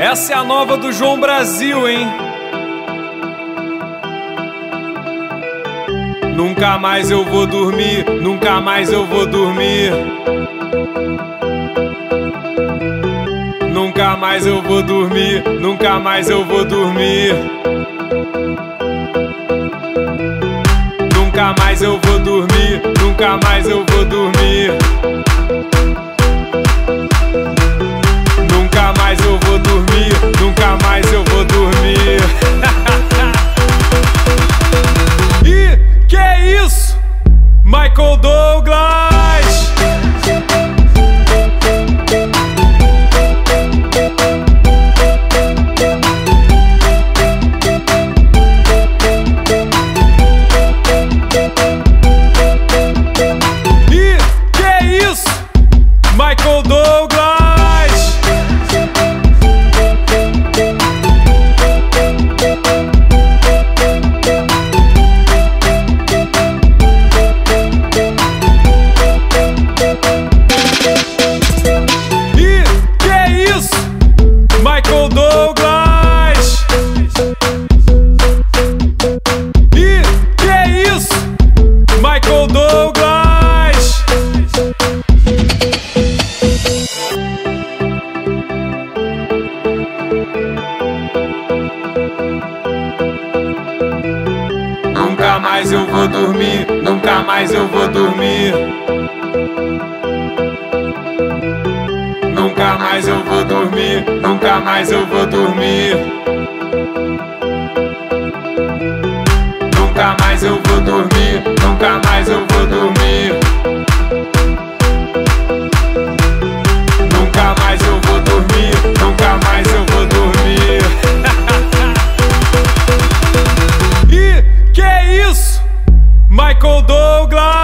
Essa é a nova do João Brasil, hein? Nunca mais eu vou dormir, nunca mais eu vou dormir. Nunca mais eu vou dormir, nunca mais eu vou dormir. Nunca mais eu vou dormir, nunca mais eu vou dormir. Mais eu vou dormir, nunca mais eu vou dormir. Nunca mais eu vou dormir, nunca mais eu vou dormir. Nunca mais eu vou dormir, nunca mais eu vou dormir. Michael Douglas.